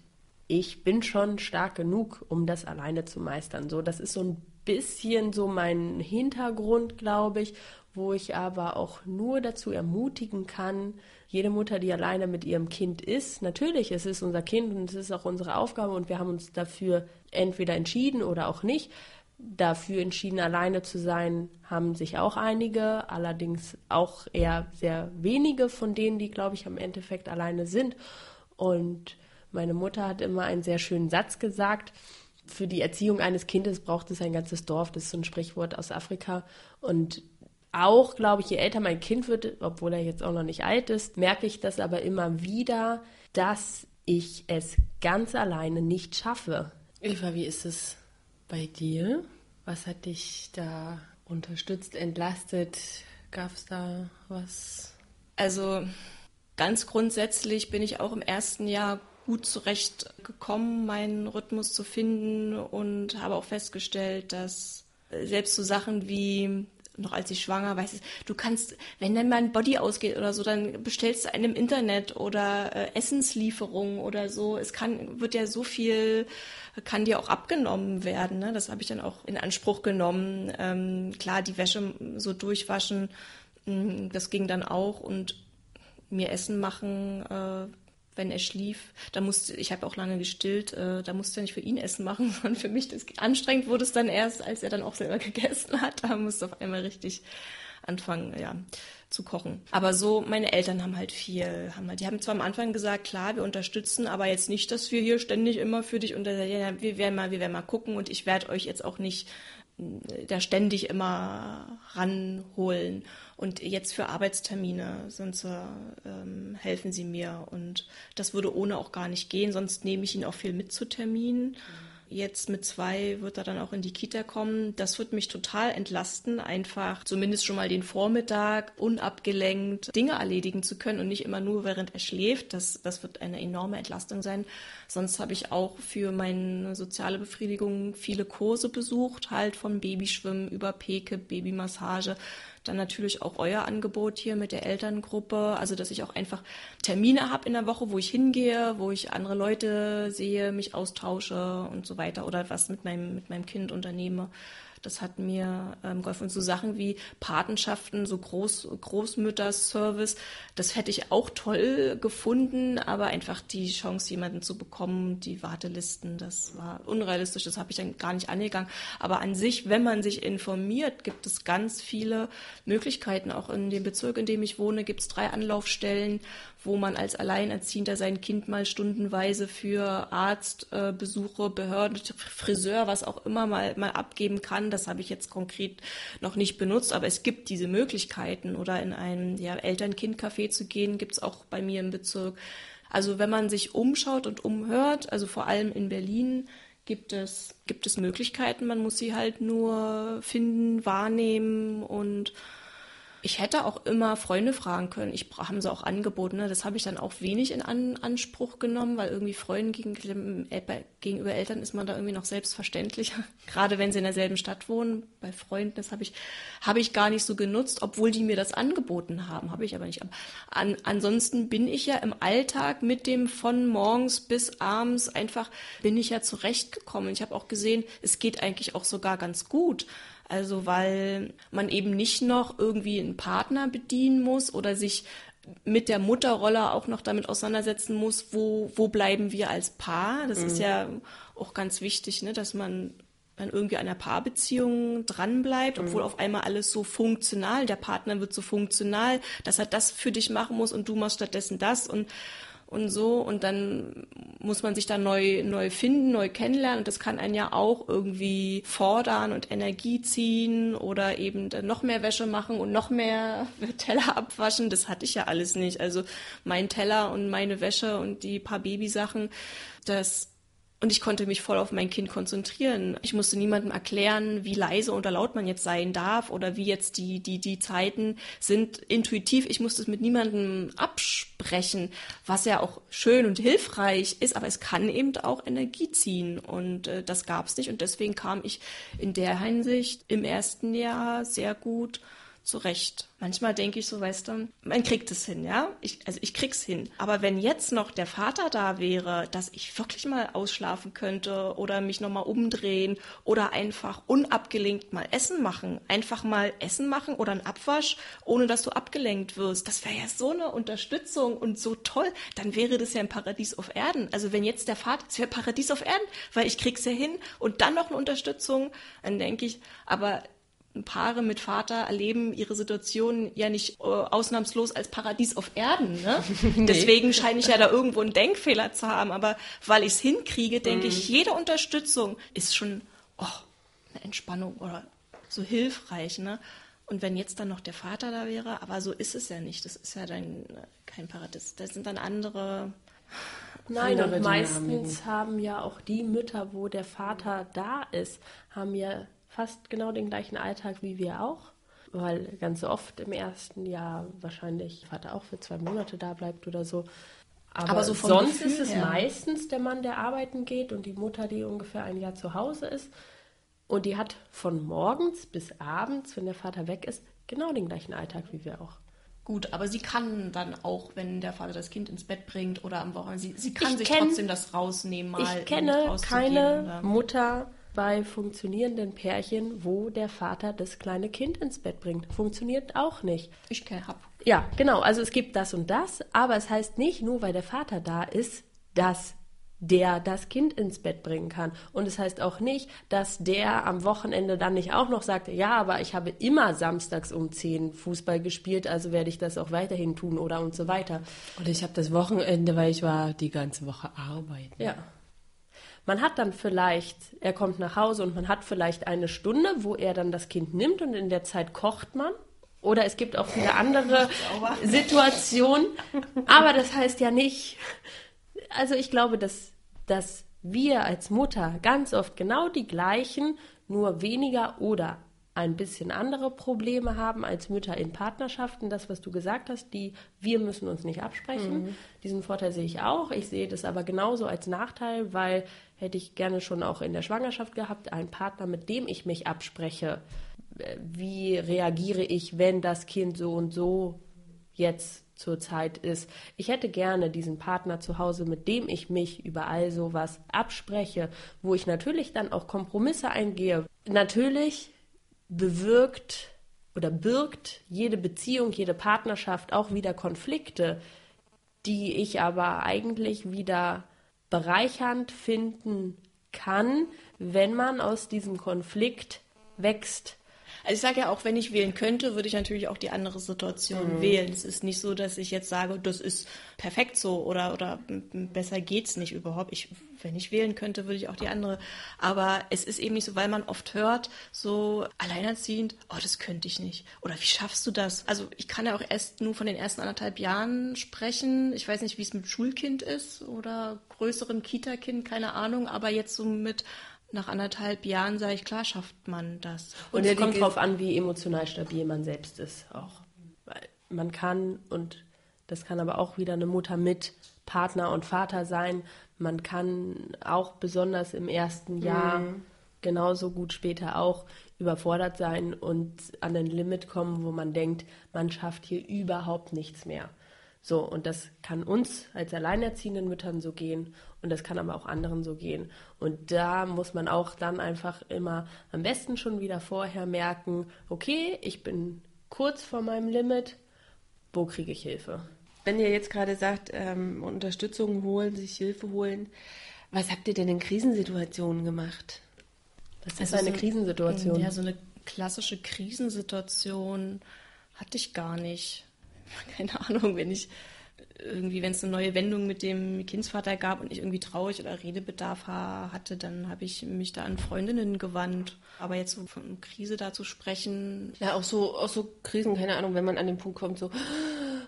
ich bin schon stark genug, um das alleine zu meistern. So, das ist so ein bisschen so mein Hintergrund, glaube ich, wo ich aber auch nur dazu ermutigen kann, jede Mutter, die alleine mit ihrem Kind ist, natürlich, es ist unser Kind und es ist auch unsere Aufgabe und wir haben uns dafür entweder entschieden oder auch nicht. Dafür entschieden, alleine zu sein, haben sich auch einige, allerdings auch eher sehr wenige von denen, die, glaube ich, am Endeffekt alleine sind. Und meine Mutter hat immer einen sehr schönen Satz gesagt. Für die Erziehung eines Kindes braucht es ein ganzes Dorf. Das ist so ein Sprichwort aus Afrika. Und auch, glaube ich, je älter mein Kind wird, obwohl er jetzt auch noch nicht alt ist, merke ich das aber immer wieder, dass ich es ganz alleine nicht schaffe. Eva, wie ist es bei dir? Was hat dich da unterstützt, entlastet? Gab es da was? Also ganz grundsätzlich bin ich auch im ersten Jahr gut zurechtgekommen, meinen Rhythmus zu finden und habe auch festgestellt, dass selbst so Sachen wie noch als ich schwanger, weißt du, du kannst, wenn dann mal ein Body ausgeht oder so, dann bestellst du einen im Internet oder äh, Essenslieferungen oder so. Es kann, wird ja so viel, kann dir auch abgenommen werden. Ne? Das habe ich dann auch in Anspruch genommen. Ähm, klar, die Wäsche so durchwaschen, mh, mm, das ging dann auch und mir Essen machen, äh, wenn er schlief. Da musste, ich habe auch lange gestillt, äh, da musste er nicht für ihn Essen machen, sondern für mich. Das, anstrengend wurde es dann erst, als er dann auch selber gegessen hat. Da musste auf einmal richtig anfangen, ja, zu kochen. Aber so, meine Eltern haben halt viel, haben halt, die haben zwar am Anfang gesagt, klar, wir unterstützen, aber jetzt nicht, dass wir hier ständig immer für dich unter, ja, wir werden mal, wir werden mal gucken und ich werde euch jetzt auch nicht da ständig immer ranholen. Und jetzt für Arbeitstermine sonst ähm, helfen sie mir. Und das würde ohne auch gar nicht gehen, sonst nehme ich ihn auch viel mit zu Terminen. Mhm. Jetzt mit zwei wird er dann auch in die Kita kommen. Das wird mich total entlasten, einfach zumindest schon mal den Vormittag unabgelenkt Dinge erledigen zu können und nicht immer nur während er schläft. Das, das wird eine enorme Entlastung sein. Sonst habe ich auch für meine soziale Befriedigung viele Kurse besucht, halt vom Babyschwimmen über Peke, Babymassage dann natürlich auch euer Angebot hier mit der Elterngruppe, also dass ich auch einfach Termine habe in der Woche, wo ich hingehe, wo ich andere Leute sehe, mich austausche und so weiter oder was mit meinem, mit meinem Kind unternehme. Das hat mir ähm, geholfen. Und so Sachen wie Patenschaften, so Groß, Großmütterservice, das hätte ich auch toll gefunden, aber einfach die Chance, jemanden zu bekommen, die Wartelisten, das war unrealistisch, das habe ich dann gar nicht angegangen. Aber an sich, wenn man sich informiert, gibt es ganz viele Möglichkeiten. Auch in dem Bezirk, in dem ich wohne, gibt es drei Anlaufstellen, wo man als Alleinerziehender sein Kind mal stundenweise für Arztbesuche, äh, Behörden, Friseur, was auch immer mal, mal abgeben kann. Das habe ich jetzt konkret noch nicht benutzt, aber es gibt diese Möglichkeiten. Oder in ein ja, Eltern-Kind-Café zu gehen, gibt es auch bei mir im Bezirk. Also wenn man sich umschaut und umhört, also vor allem in Berlin, gibt es, gibt es Möglichkeiten. Man muss sie halt nur finden, wahrnehmen und ich hätte auch immer Freunde fragen können. Ich haben sie auch angeboten. Ne? Das habe ich dann auch wenig in An Anspruch genommen, weil irgendwie Freunden gegen, gegenüber Eltern ist man da irgendwie noch selbstverständlicher. Gerade wenn sie in derselben Stadt wohnen. Bei Freunden, das habe ich, habe ich gar nicht so genutzt, obwohl die mir das angeboten haben. Habe ich aber nicht. An, ansonsten bin ich ja im Alltag mit dem von morgens bis abends einfach, bin ich ja zurechtgekommen. Ich habe auch gesehen, es geht eigentlich auch sogar ganz gut. Also weil man eben nicht noch irgendwie einen Partner bedienen muss oder sich mit der Mutterrolle auch noch damit auseinandersetzen muss, wo, wo bleiben wir als Paar. Das mhm. ist ja auch ganz wichtig, ne, dass man dann irgendwie an einer Paarbeziehung dranbleibt, obwohl mhm. auf einmal alles so funktional, der Partner wird so funktional, dass er das für dich machen muss und du machst stattdessen das und und so. Und dann muss man sich da neu neu finden, neu kennenlernen. Und das kann einen ja auch irgendwie fordern und Energie ziehen oder eben noch mehr Wäsche machen und noch mehr Teller abwaschen, das hatte ich ja alles nicht. Also mein Teller und meine Wäsche und die paar Babysachen, das Und ich konnte mich voll auf mein Kind konzentrieren. Ich musste niemandem erklären, wie leise oder laut man jetzt sein darf oder wie jetzt die, die, die Zeiten sind intuitiv. Ich musste es mit niemandem absprechen, was ja auch schön und hilfreich ist, aber es kann eben auch Energie ziehen. Und äh, das gab es nicht. Und deswegen kam ich in der Hinsicht im ersten Jahr sehr gut zurecht. Manchmal denke ich so, weißt du, man kriegt es hin, ja? Ich, also ich krieg's hin. Aber wenn jetzt noch der Vater da wäre, dass ich wirklich mal ausschlafen könnte oder mich nochmal umdrehen oder einfach unabgelenkt mal Essen machen, einfach mal Essen machen oder einen Abwasch, ohne dass du abgelenkt wirst, das wäre ja so eine Unterstützung und so toll. Dann wäre das ja ein Paradies auf Erden. Also wenn jetzt der Vater, es wäre Paradies auf Erden, weil ich krieg's ja hin und dann noch eine Unterstützung, dann denke ich, aber Paare mit Vater erleben ihre Situation ja nicht äh, ausnahmslos als Paradies auf Erden. Ne? nee. Deswegen scheine ich ja da irgendwo einen Denkfehler zu haben. Aber weil ich es hinkriege, denke mm. ich, mhm. jede Unterstützung ist schon oh, eine Entspannung oder so hilfreich. Ne? Und wenn jetzt dann noch der Vater da wäre, aber so ist es ja nicht. Das ist ja dann äh, kein Paradies. Das sind dann andere. Nein, und meistens haben ja auch die Mütter, wo der Vater da ist, haben ja fast genau den gleichen Alltag wie wir auch, weil ganz oft im ersten Jahr wahrscheinlich Vater auch für zwei Monate da bleibt oder so. Aber, Aber so sonst Gefühl, ist es ja. meistens der Mann, der arbeiten geht und die Mutter, die ungefähr ein Jahr zu Hause ist. Und die hat von morgens bis abends, wenn der Vater weg ist, genau den gleichen Alltag wie wir auch. Gut, aber sie kann dann auch, wenn der Vater das Kind ins Bett bringt oder am Wochenende, sie, sie kann ich sich kenn, trotzdem das rausnehmen. Mal ich kenne keine Mutter, bei funktionierenden Pärchen, wo der Vater das kleine Kind ins Bett bringt. Funktioniert auch nicht. Ich hab. Ja, genau. Also es gibt das und das, aber es heißt nicht nur, weil der Vater da ist, dass der das Kind ins Bett bringen kann. Und es heißt auch nicht, dass der am Wochenende dann nicht auch noch sagt, ja, aber ich habe immer samstags um 10 Fußball gespielt, also werde ich das auch weiterhin tun oder und so weiter. Und ich habe das Wochenende, weil ich war die ganze Woche arbeiten. Ja. Man hat dann vielleicht, er kommt nach Hause und man hat vielleicht eine Stunde, wo er dann das Kind nimmt und in der Zeit kocht man. Oder es gibt auch viele andere Situationen. Aber das heißt ja nicht, also ich glaube, dass, dass wir als Mutter ganz oft genau die gleichen, nur weniger oder ein bisschen andere Probleme haben als Mütter in Partnerschaften. Das, was du gesagt hast, die wir müssen uns nicht absprechen. Mhm. Diesen Vorteil sehe ich auch. Ich sehe das aber genauso als Nachteil, weil hätte ich gerne schon auch in der Schwangerschaft gehabt, einen Partner, mit dem ich mich abspreche. Wie reagiere ich, wenn das Kind so und so jetzt zur Zeit ist. Ich hätte gerne diesen Partner zu Hause, mit dem ich mich über all sowas abspreche, wo ich natürlich dann auch Kompromisse eingehe. Natürlich bewirkt oder birgt jede Beziehung, jede Partnerschaft auch wieder Konflikte, die ich aber eigentlich wieder bereichernd finden kann, wenn man aus diesem Konflikt wächst. Also ich sage ja auch, wenn ich wählen könnte, würde ich natürlich auch die andere Situation mhm. wählen. Es ist nicht so, dass ich jetzt sage, das ist perfekt so oder, oder besser geht's nicht überhaupt. Ich, wenn ich wählen könnte, würde ich auch die andere. Aber es ist eben nicht so, weil man oft hört, so alleinerziehend, oh, das könnte ich nicht. Oder wie schaffst du das? Also ich kann ja auch erst nur von den ersten anderthalb Jahren sprechen. Ich weiß nicht, wie es mit Schulkind ist oder größerem Kita-Kind, keine Ahnung. Aber jetzt so mit nach anderthalb Jahren sage ich, klar schafft man das. Und, und es kommt darauf an, wie emotional stabil man selbst ist auch. Weil man kann, und das kann aber auch wieder eine Mutter mit Partner und Vater sein, man kann auch besonders im ersten Jahr mhm. genauso gut später auch überfordert sein und an ein Limit kommen, wo man denkt, man schafft hier überhaupt nichts mehr. So, und das kann uns als alleinerziehenden Müttern so gehen und das kann aber auch anderen so gehen. Und da muss man auch dann einfach immer am besten schon wieder vorher merken, okay, ich bin kurz vor meinem Limit, wo kriege ich Hilfe? Wenn ihr jetzt gerade sagt, ähm, Unterstützung holen, sich Hilfe holen, was habt ihr denn in Krisensituationen gemacht? Was ist also eine so, Krisensituation? Ja, so eine klassische Krisensituation hatte ich gar nicht. keine Ahnung, wenn ich irgendwie, wenn es eine neue Wendung mit dem Kindsvater gab und ich irgendwie traurig oder Redebedarf hatte, dann habe ich mich da an Freundinnen gewandt. Aber jetzt so von Krise da zu sprechen. Ja, auch so, auch so Krisen, keine Ahnung, wenn man an den Punkt kommt, so,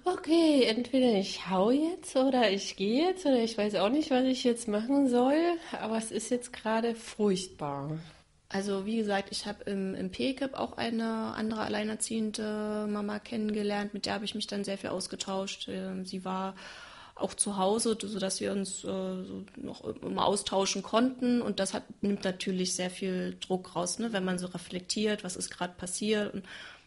okay, entweder ich hau jetzt oder ich gehe jetzt oder ich weiß auch nicht, was ich jetzt machen soll, aber es ist jetzt gerade furchtbar. Also wie gesagt, ich habe im, im PKIP auch eine andere alleinerziehende Mama kennengelernt, mit der habe ich mich dann sehr viel ausgetauscht. Ähm, sie war auch zu Hause, sodass wir uns äh, noch immer austauschen konnten. Und das hat, nimmt natürlich sehr viel Druck raus, ne? wenn man so reflektiert, was ist gerade passiert und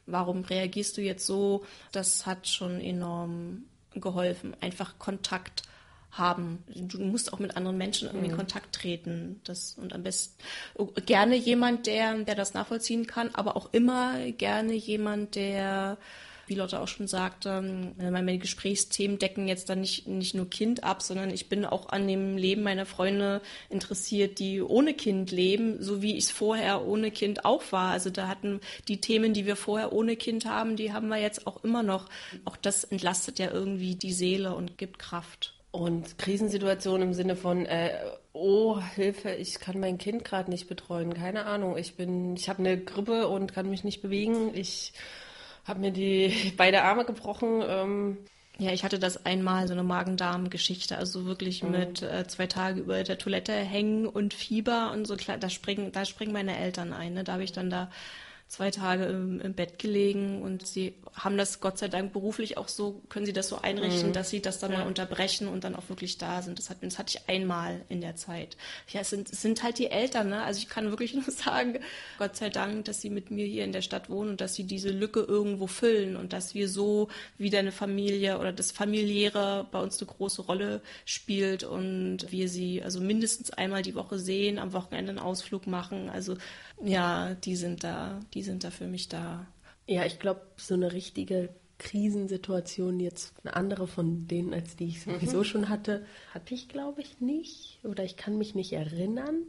warum reagierst du jetzt so. Das hat schon enorm geholfen. Einfach Kontakt haben. Du musst auch mit anderen Menschen irgendwie in mhm. Kontakt treten. Das, und am besten gerne jemand, der, der das nachvollziehen kann, aber auch immer gerne jemand, der wie Lotte auch schon sagte, meine Gesprächsthemen decken jetzt dann nicht, nicht nur Kind ab, sondern ich bin auch an dem Leben meiner Freunde interessiert, die ohne Kind leben, so wie ich es vorher ohne Kind auch war. Also da hatten die Themen, die wir vorher ohne Kind haben, die haben wir jetzt auch immer noch. Auch das entlastet ja irgendwie die Seele und gibt Kraft. Und Krisensituationen im Sinne von, äh, oh, Hilfe, ich kann mein Kind gerade nicht betreuen. Keine Ahnung, ich bin, ich habe eine Grippe und kann mich nicht bewegen. Ich habe mir die beide Arme gebrochen. Ähm. Ja, ich hatte das einmal, so eine Magen-Darm-Geschichte, also wirklich mhm. mit äh, zwei Tage über der Toilette hängen und Fieber und so. Da springen, da springen meine Eltern ein. Ne? Da habe ich dann da zwei Tage im, im, Bett gelegen und sie haben das Gott sei Dank beruflich auch so, können sie das so einrichten, mhm. dass sie das dann ja. mal unterbrechen und dann auch wirklich da sind. Das, hat, das hatte ich einmal in der Zeit. Ja, es sind, es sind halt die Eltern, ne? Also ich kann wirklich nur sagen, Gott sei Dank, dass sie mit mir hier in der Stadt wohnen und dass sie diese Lücke irgendwo füllen und dass wir so wieder eine Familie oder das Familiäre bei uns eine große Rolle spielt und wir sie also mindestens einmal die Woche sehen, am Wochenende einen Ausflug machen. Also ja, die sind da, die sind da für mich da. Ja, ich glaube, so eine richtige Krisensituation, jetzt eine andere von denen, als die ich sowieso mhm. schon hatte, hatte ich, glaube ich, nicht. Oder ich kann mich nicht erinnern.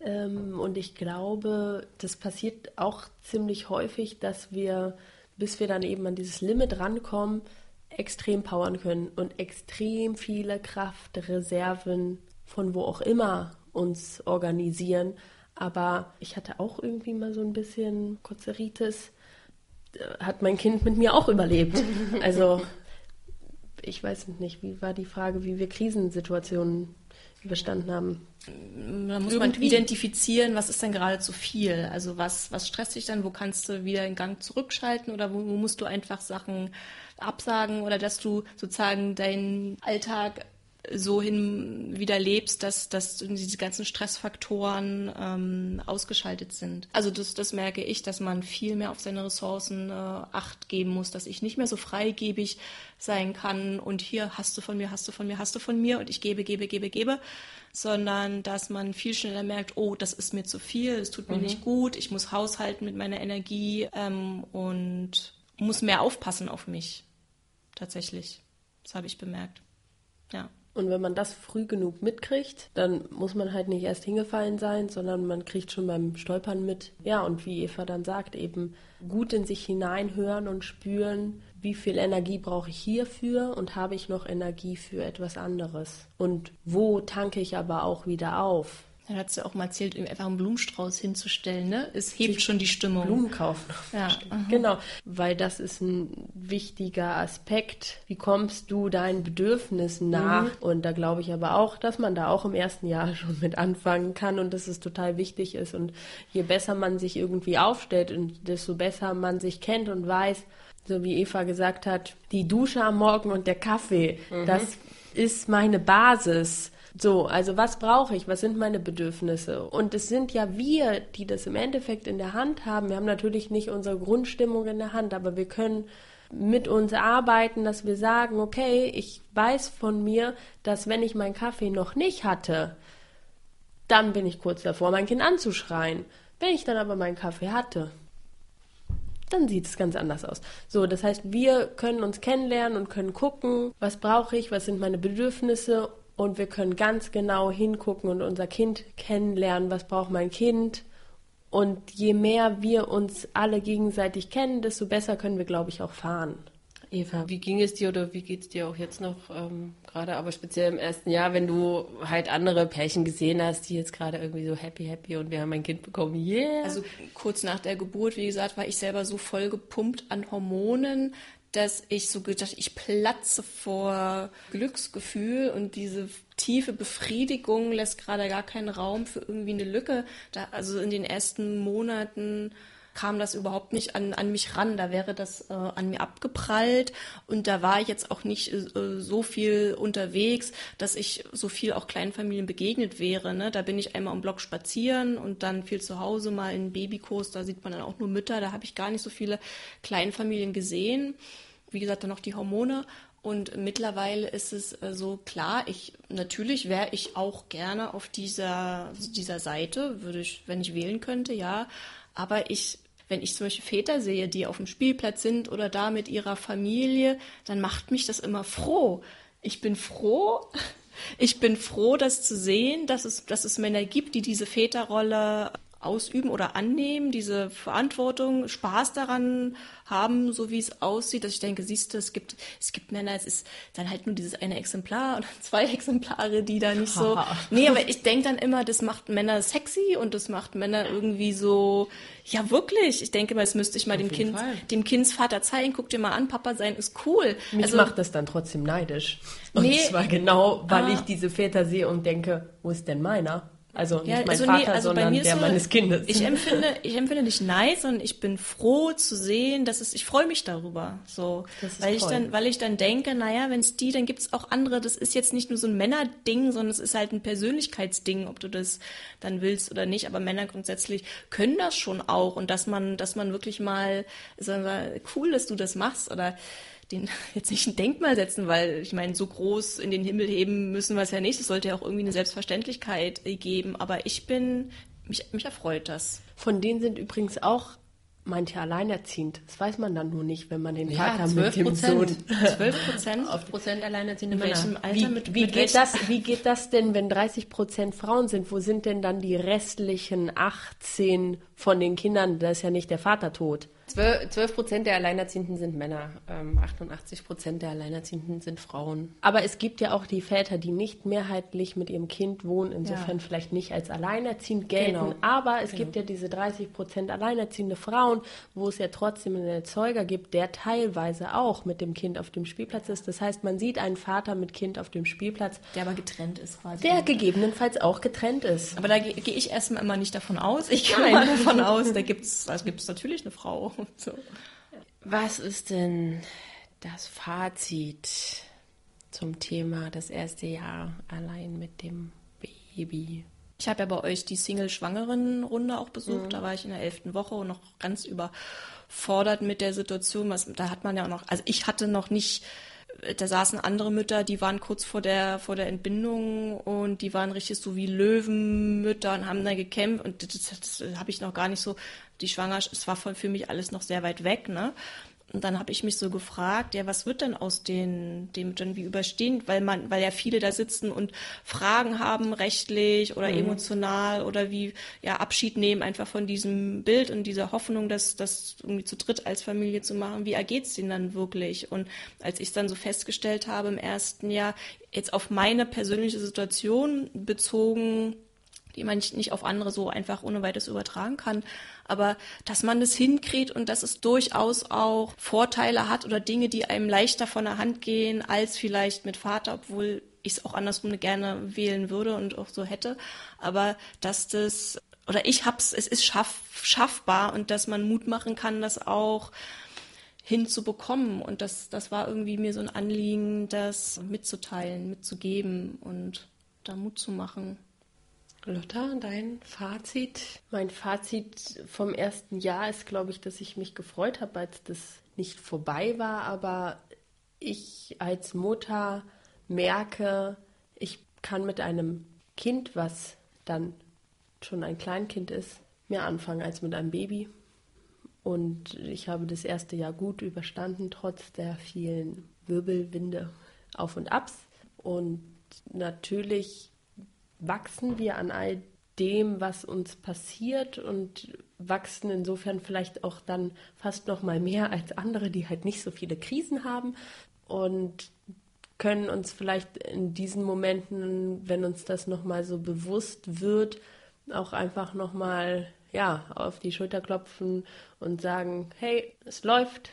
Ähm, und ich glaube, das passiert auch ziemlich häufig, dass wir, bis wir dann eben an dieses Limit rankommen, extrem powern können und extrem viele Kraftreserven von wo auch immer uns organisieren aber ich hatte auch irgendwie mal so ein bisschen Kozeritis. Hat mein Kind mit mir auch überlebt. Also ich weiß nicht, wie war die Frage, wie wir Krisensituationen überstanden haben. Da muss Irgendwie. man identifizieren, was ist denn gerade zu viel? Also was, was stresst dich dann? Wo kannst du wieder in Gang zurückschalten oder wo, wo musst du einfach Sachen absagen oder dass du sozusagen deinen Alltag so hin wieder lebst, dass, dass diese ganzen Stressfaktoren ähm, ausgeschaltet sind. Also das, das merke ich, dass man viel mehr auf seine Ressourcen äh, Acht geben muss, dass ich nicht mehr so freigebig sein kann und hier hast du von mir, hast du von mir, hast du von mir und ich gebe, gebe, gebe, gebe, sondern dass man viel schneller merkt, oh, das ist mir zu viel, es tut mir mhm. nicht gut, ich muss haushalten mit meiner Energie ähm, und muss mehr aufpassen auf mich. Tatsächlich. Das habe ich bemerkt. Ja. Und wenn man das früh genug mitkriegt, dann muss man halt nicht erst hingefallen sein, sondern man kriegt schon beim Stolpern mit. Ja, und wie Eva dann sagt, eben gut in sich hineinhören und spüren, wie viel Energie brauche ich hierfür und habe ich noch Energie für etwas anderes. Und wo tanke ich aber auch wieder auf? Dann hat sie auch mal erzählt, einfach einen Blumenstrauß hinzustellen, ne? Es hebt Sich schon die Stimmung. Blumen kaufen. Ja. Genau, weil das ist ein wichtiger Aspekt. Wie kommst du deinen Bedürfnissen nach? Mhm. Und da glaube ich aber auch, dass man da auch im ersten Jahr schon mit anfangen kann und dass es total wichtig ist. Und je besser man sich irgendwie aufstellt und desto besser man sich kennt und weiß, so wie Eva gesagt hat, die Dusche am Morgen und der Kaffee, mhm. das ist meine Basis so, also was brauche ich? Was sind meine Bedürfnisse? Und es sind ja wir, die das im Endeffekt in der Hand haben. Wir haben natürlich nicht unsere Grundstimmung in der Hand, aber wir können mit uns arbeiten, dass wir sagen, okay, ich weiß von mir, dass wenn ich meinen Kaffee noch nicht hatte, dann bin ich kurz davor, mein Kind anzuschreien. Wenn ich dann aber meinen Kaffee hatte, dann sieht es ganz anders aus. So, das heißt, wir können uns kennenlernen und können gucken, was brauche ich, was sind meine Bedürfnisse und wir können ganz genau hingucken und unser Kind kennenlernen, was braucht mein Kind. Und je mehr wir uns alle gegenseitig kennen, desto besser können wir, glaube ich, auch fahren. Eva, wie ging es dir oder wie geht es dir auch jetzt noch ähm, gerade, aber speziell im ersten Jahr, wenn du halt andere Pärchen gesehen hast, die jetzt gerade irgendwie so happy, happy und wir haben ein Kind bekommen, yeah. Also kurz nach der Geburt, wie gesagt, war ich selber so voll gepumpt an Hormonen, dass ich so gedacht, ich platze vor Glücksgefühl und diese tiefe Befriedigung lässt gerade gar keinen Raum für irgendwie eine Lücke. Da, also in den ersten Monaten kam das überhaupt nicht an, an mich ran. Da wäre das äh, an mir abgeprallt und da war ich jetzt auch nicht äh, so viel unterwegs, dass ich so viel auch Kleinfamilien begegnet wäre. Ne? Da bin ich einmal im Block spazieren und dann viel zu Hause mal in Babykurs. Da sieht man dann auch nur Mütter. Da habe ich gar nicht so viele Kleinfamilien gesehen. Wie gesagt, dann noch die Hormone. Und mittlerweile ist es äh, so klar, ich natürlich wäre ich auch gerne auf dieser, dieser Seite, würde ich, wenn ich wählen könnte, ja. Aber ich wenn ich zum Beispiel Väter sehe, die auf dem Spielplatz sind oder da mit ihrer Familie, dann macht mich das immer froh. Ich bin froh, ich bin froh, das zu sehen, dass es, dass es Männer gibt, die diese Väterrolle ausüben oder annehmen, diese Verantwortung, Spaß daran haben, so wie es aussieht, dass ich denke, siehst du, es gibt, es gibt Männer, es ist dann halt nur dieses eine Exemplar oder zwei Exemplare, die da nicht so. nee, aber ich denke dann immer, das macht Männer sexy und das macht Männer irgendwie so, ja wirklich. Ich denke mal, das müsste ich mal dem Kind, Fall. dem Kindsvater zeigen, guck dir mal an, Papa sein ist cool. Mich also, macht das dann trotzdem neidisch. Und nee, zwar genau, weil ah, ich diese Väter sehe und denke, wo ist denn meiner? Also nicht ja, mein also Vater, nee, also sondern der so, meines Kindes. Ich empfinde, ich empfinde dich nice und ich bin froh zu sehen, dass es, ich freue mich darüber. So, weil toll. ich dann, weil ich dann denke, naja, wenn es die, dann gibt es auch andere. Das ist jetzt nicht nur so ein Männerding, sondern es ist halt ein Persönlichkeitsding, ob du das dann willst oder nicht. Aber Männer grundsätzlich können das schon auch und dass man, dass man wirklich mal, sagen wir, cool, dass du das machst oder den jetzt nicht ein Denkmal setzen, weil ich meine, so groß in den Himmel heben müssen wir es ja nicht. Es sollte ja auch irgendwie eine Selbstverständlichkeit geben. Aber ich bin, mich, mich erfreut das. Von denen sind übrigens auch manche alleinerziehend. Das weiß man dann nur nicht, wenn man den ja, Vater mit dem Sohn. 12 Prozent? Prozent alleinerziehende Männer. welchem Alter? Wie, mit, wie, mit geht das, wie geht das denn, wenn 30 Prozent Frauen sind? Wo sind denn dann die restlichen 18 von den Kindern? Da ist ja nicht der Vater tot. 12 Prozent der Alleinerziehenden sind Männer, ähm, 88 Prozent der Alleinerziehenden sind Frauen. Aber es gibt ja auch die Väter, die nicht mehrheitlich mit ihrem Kind wohnen, insofern ja. vielleicht nicht als alleinerziehend gelten. Genau. Aber es genau. gibt ja diese 30 Prozent alleinerziehende Frauen, wo es ja trotzdem einen Erzeuger gibt, der teilweise auch mit dem Kind auf dem Spielplatz ist. Das heißt, man sieht einen Vater mit Kind auf dem Spielplatz. Der aber getrennt ist quasi. Der gegebenenfalls auch getrennt ist. Aber da gehe geh ich erstmal immer nicht davon aus. Ich gehe mal davon aus, da gibt es also gibt's natürlich eine Frau. So. Was ist denn das Fazit zum Thema das erste Jahr allein mit dem Baby? Ich habe ja bei euch die Single-Schwangeren-Runde auch besucht. Mhm. Da war ich in der elften Woche und noch ganz überfordert mit der Situation. Was, da hat man ja auch noch, also ich hatte noch nicht da saßen andere Mütter, die waren kurz vor der, vor der Entbindung und die waren richtig so wie Löwenmütter und haben da gekämpft und das, das, das habe ich noch gar nicht so, die Schwangerschaft, es war für mich alles noch sehr weit weg, ne? Und dann habe ich mich so gefragt, ja, was wird denn aus den, dem dann wie überstehen, weil man, weil ja viele da sitzen und Fragen haben, rechtlich oder mhm. emotional oder wie ja Abschied nehmen einfach von diesem Bild und dieser Hoffnung, dass das irgendwie zu dritt als Familie zu machen. Wie ergeht's denen dann wirklich? Und als ich es dann so festgestellt habe im ersten Jahr, jetzt auf meine persönliche Situation bezogen, die man nicht auf andere so einfach ohne weiteres übertragen kann. Aber dass man das hinkriegt und dass es durchaus auch Vorteile hat oder Dinge, die einem leichter von der Hand gehen als vielleicht mit Vater, obwohl ich es auch andersrum gerne wählen würde und auch so hätte. Aber dass das, oder ich hab's, es ist schaff, schaffbar und dass man Mut machen kann, das auch hinzubekommen. Und das, das war irgendwie mir so ein Anliegen, das mitzuteilen, mitzugeben und da Mut zu machen. Lotta, dein Fazit? Mein Fazit vom ersten Jahr ist, glaube ich, dass ich mich gefreut habe, als das nicht vorbei war, aber ich als Mutter merke, ich kann mit einem Kind, was dann schon ein Kleinkind ist, mehr anfangen als mit einem Baby. Und ich habe das erste Jahr gut überstanden, trotz der vielen Wirbelwinde auf und abs. Und natürlich wachsen wir an all dem, was uns passiert und wachsen insofern vielleicht auch dann fast noch mal mehr als andere, die halt nicht so viele Krisen haben und können uns vielleicht in diesen Momenten, wenn uns das noch mal so bewusst wird, auch einfach noch mal ja auf die Schulter klopfen und sagen, hey, es läuft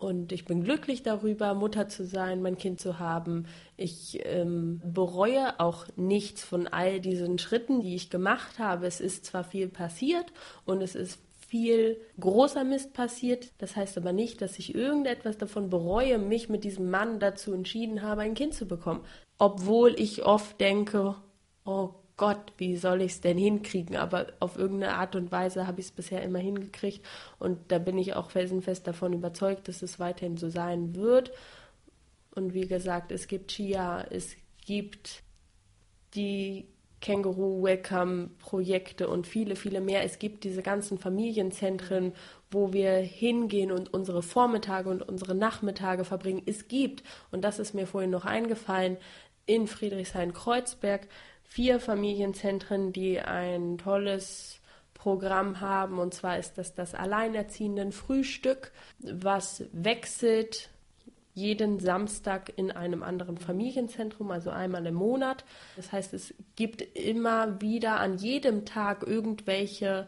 Und ich bin glücklich darüber, Mutter zu sein, mein Kind zu haben. Ich ähm, bereue auch nichts von all diesen Schritten, die ich gemacht habe. Es ist zwar viel passiert und es ist viel großer Mist passiert. Das heißt aber nicht, dass ich irgendetwas davon bereue, mich mit diesem Mann dazu entschieden habe, ein Kind zu bekommen. Obwohl ich oft denke, oh Gott, wie soll ich es denn hinkriegen? Aber auf irgendeine Art und Weise habe ich es bisher immer hingekriegt und da bin ich auch felsenfest davon überzeugt, dass es weiterhin so sein wird. Und wie gesagt, es gibt Chia, es gibt die Känguru Welcome Projekte und viele, viele mehr. Es gibt diese ganzen Familienzentren, wo wir hingehen und unsere Vormittage und unsere Nachmittage verbringen. Es gibt, und das ist mir vorhin noch eingefallen, in Friedrichshain-Kreuzberg vier Familienzentren, die ein tolles Programm haben. Und zwar ist das das Alleinerziehenden Frühstück, was wechselt jeden Samstag in einem anderen Familienzentrum, also einmal im Monat. Das heißt, es gibt immer wieder an jedem Tag irgendwelche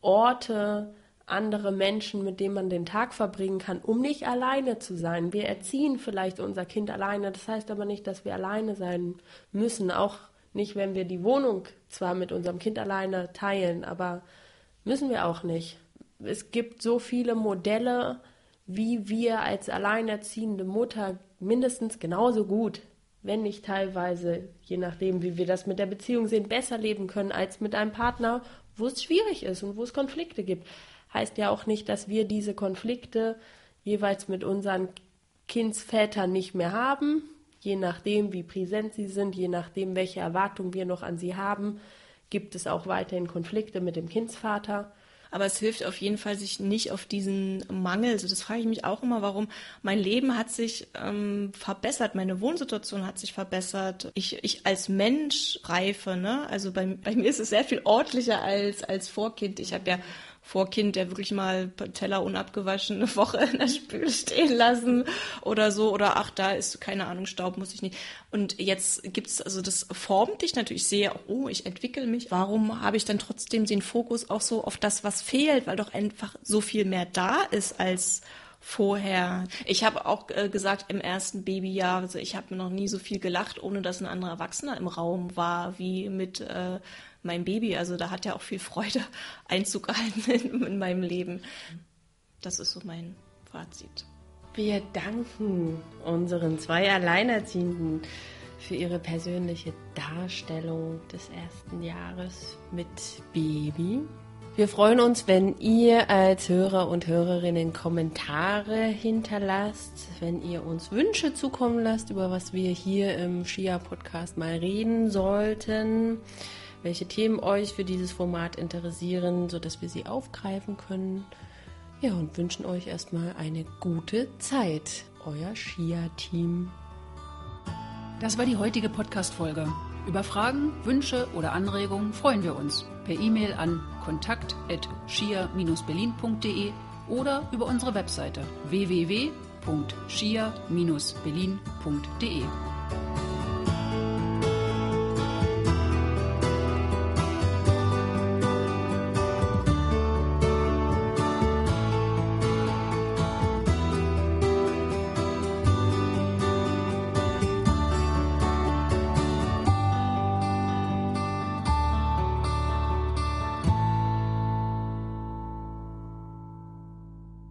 Orte, andere Menschen, mit denen man den Tag verbringen kann, um nicht alleine zu sein. Wir erziehen vielleicht unser Kind alleine, das heißt aber nicht, dass wir alleine sein müssen. Auch nicht, wenn wir die Wohnung zwar mit unserem Kind alleine teilen, aber müssen wir auch nicht. Es gibt so viele Modelle, wie wir als alleinerziehende Mutter mindestens genauso gut, wenn nicht teilweise, je nachdem, wie wir das mit der Beziehung sehen, besser leben können als mit einem Partner, wo es schwierig ist und wo es Konflikte gibt. Heißt ja auch nicht, dass wir diese Konflikte jeweils mit unseren Kindsvätern nicht mehr haben, je nachdem, wie präsent sie sind, je nachdem, welche Erwartungen wir noch an sie haben, gibt es auch weiterhin Konflikte mit dem Kindsvater. Aber es hilft auf jeden Fall, sich nicht auf diesen Mangel, also das frage ich mich auch immer, warum mein Leben hat sich ähm, verbessert, meine Wohnsituation hat sich verbessert. Ich, ich als Mensch reife, ne? Also bei, bei mir ist es sehr viel ordentlicher als, als Vorkind. Ich habe ja vor Kind, der wirklich mal Teller unabgewaschen eine Woche in der Spüle stehen lassen oder so. Oder ach, da ist, keine Ahnung, Staub muss ich nicht. Und jetzt gibt's also das formt dich natürlich. Ich sehe, oh, ich entwickle mich. Warum habe ich dann trotzdem den Fokus auch so auf das, was fehlt? Weil doch einfach so viel mehr da ist als vorher. Ich habe auch äh, gesagt im ersten Babyjahr, also ich habe mir noch nie so viel gelacht, ohne dass ein anderer Erwachsener im Raum war, wie mit äh, mein Baby. Also da hat ja auch viel Freude Einzug gehalten in, in meinem Leben. Das ist so mein Fazit. Wir danken unseren zwei Alleinerziehenden für ihre persönliche Darstellung des ersten Jahres mit Baby. Wir freuen uns, wenn ihr als Hörer und Hörerinnen Kommentare hinterlasst, wenn ihr uns Wünsche zukommen lasst, über was wir hier im Shia Podcast mal reden sollten welche Themen euch für dieses Format interessieren, sodass wir sie aufgreifen können. Ja, und wünschen euch erstmal eine gute Zeit. Euer Shia-Team. Das war die heutige Podcast-Folge. Über Fragen, Wünsche oder Anregungen freuen wir uns per E-Mail an kontakt.shia-berlin.de oder über unsere Webseite www.shia-berlin.de.